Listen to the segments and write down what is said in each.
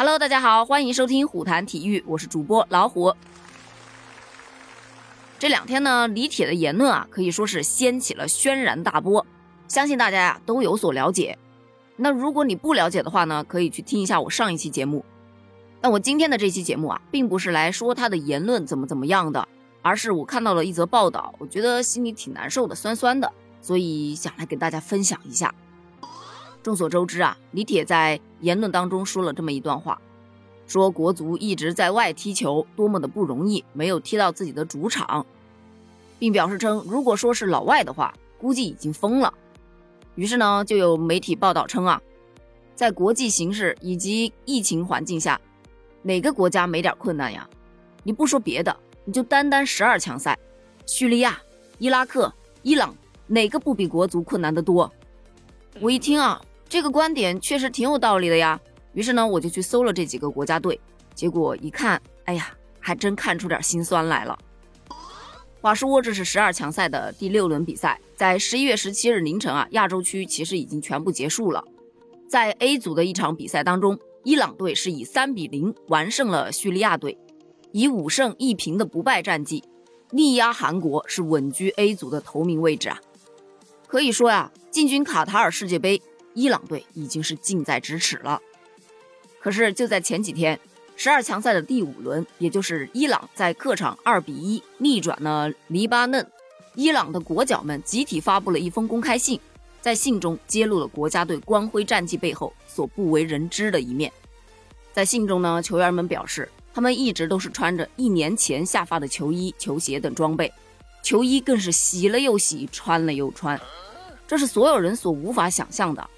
Hello，大家好，欢迎收听虎谈体育，我是主播老虎。这两天呢，李铁的言论啊，可以说是掀起了轩然大波，相信大家呀都有所了解。那如果你不了解的话呢，可以去听一下我上一期节目。那我今天的这期节目啊，并不是来说他的言论怎么怎么样的，而是我看到了一则报道，我觉得心里挺难受的，酸酸的，所以想来跟大家分享一下。众所周知啊，李铁在言论当中说了这么一段话，说国足一直在外踢球多么的不容易，没有踢到自己的主场，并表示称，如果说是老外的话，估计已经疯了。于是呢，就有媒体报道称啊，在国际形势以及疫情环境下，哪个国家没点困难呀？你不说别的，你就单单十二强赛，叙利亚、伊拉克、伊朗，哪个不比国足困难的多？我一听啊。这个观点确实挺有道理的呀，于是呢，我就去搜了这几个国家队，结果一看，哎呀，还真看出点心酸来了。话说这是十二强赛的第六轮比赛，在十一月十七日凌晨啊，亚洲区其实已经全部结束了。在 A 组的一场比赛当中，伊朗队是以三比零完胜了叙利亚队，以五胜一平的不败战绩，力压韩国，是稳居 A 组的头名位置啊。可以说呀，进军卡塔尔世界杯。伊朗队已经是近在咫尺了，可是就在前几天，十二强赛的第五轮，也就是伊朗在客场二比一逆转了黎巴嫩，伊朗的国脚们集体发布了一封公开信，在信中揭露了国家队光辉战绩背后所不为人知的一面。在信中呢，球员们表示，他们一直都是穿着一年前下发的球衣、球鞋等装备，球衣更是洗了又洗，穿了又穿，这是所有人所无法想象的。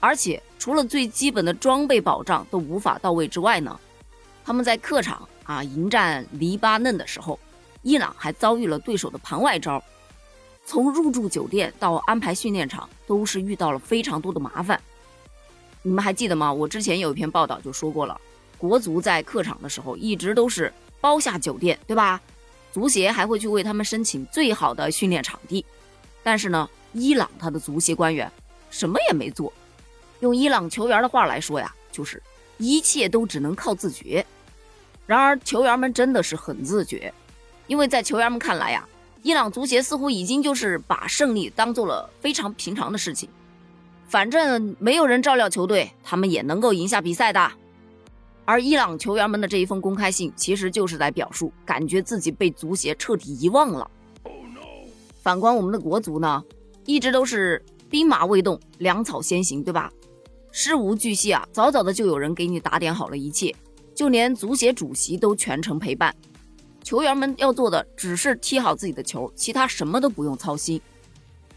而且，除了最基本的装备保障都无法到位之外呢，他们在客场啊迎战黎巴嫩的时候，伊朗还遭遇了对手的盘外招，从入住酒店到安排训练场，都是遇到了非常多的麻烦。你们还记得吗？我之前有一篇报道就说过了，国足在客场的时候一直都是包下酒店，对吧？足协还会去为他们申请最好的训练场地，但是呢，伊朗他的足协官员什么也没做。用伊朗球员的话来说呀，就是一切都只能靠自觉。然而，球员们真的是很自觉，因为在球员们看来呀，伊朗足协似乎已经就是把胜利当做了非常平常的事情。反正没有人照料球队，他们也能够赢下比赛的。而伊朗球员们的这一封公开信，其实就是在表述，感觉自己被足协彻底遗忘了。反观我们的国足呢，一直都是兵马未动，粮草先行，对吧？事无巨细啊，早早的就有人给你打点好了一切，就连足协主席都全程陪伴。球员们要做的只是踢好自己的球，其他什么都不用操心。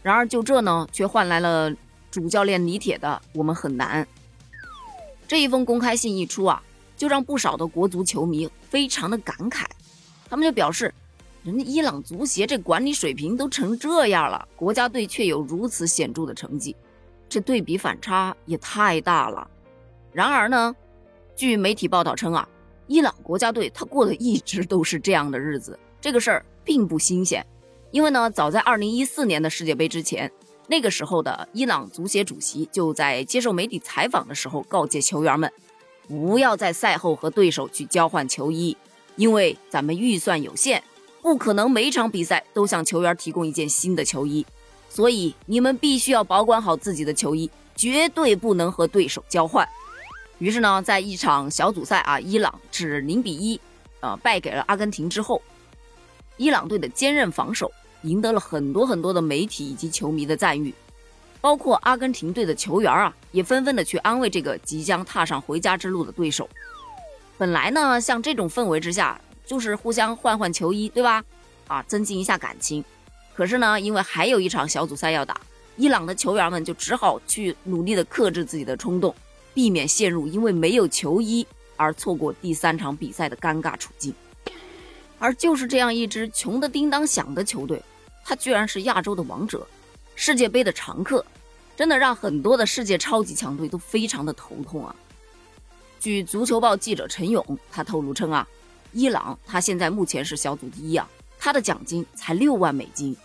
然而就这呢，却换来了主教练李铁的“我们很难”。这一封公开信一出啊，就让不少的国足球迷非常的感慨。他们就表示，人家伊朗足协这管理水平都成这样了，国家队却有如此显著的成绩。这对比反差也太大了。然而呢，据媒体报道称啊，伊朗国家队他过的一直都是这样的日子，这个事儿并不新鲜。因为呢，早在2014年的世界杯之前，那个时候的伊朗足协主席就在接受媒体采访的时候告诫球员们，不要在赛后和对手去交换球衣，因为咱们预算有限，不可能每场比赛都向球员提供一件新的球衣。所以你们必须要保管好自己的球衣，绝对不能和对手交换。于是呢，在一场小组赛啊，伊朗只零比一，呃，败给了阿根廷之后，伊朗队的坚韧防守赢得了很多很多的媒体以及球迷的赞誉，包括阿根廷队的球员啊，也纷纷的去安慰这个即将踏上回家之路的对手。本来呢，像这种氛围之下，就是互相换换球衣，对吧？啊，增进一下感情。可是呢，因为还有一场小组赛要打，伊朗的球员们就只好去努力的克制自己的冲动，避免陷入因为没有球衣而错过第三场比赛的尴尬处境。而就是这样一支穷的叮当响的球队，他居然是亚洲的王者，世界杯的常客，真的让很多的世界超级强队都非常的头痛啊。据足球报记者陈勇他透露称啊，伊朗他现在目前是小组第一啊，他的奖金才六万美金。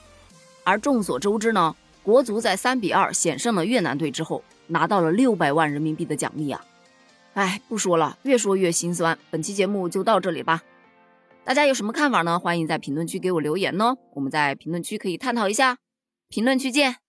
而众所周知呢，国足在三比二险胜了越南队之后，拿到了六百万人民币的奖励啊！哎，不说了，越说越心酸。本期节目就到这里吧。大家有什么看法呢？欢迎在评论区给我留言哦，我们在评论区可以探讨一下。评论区见。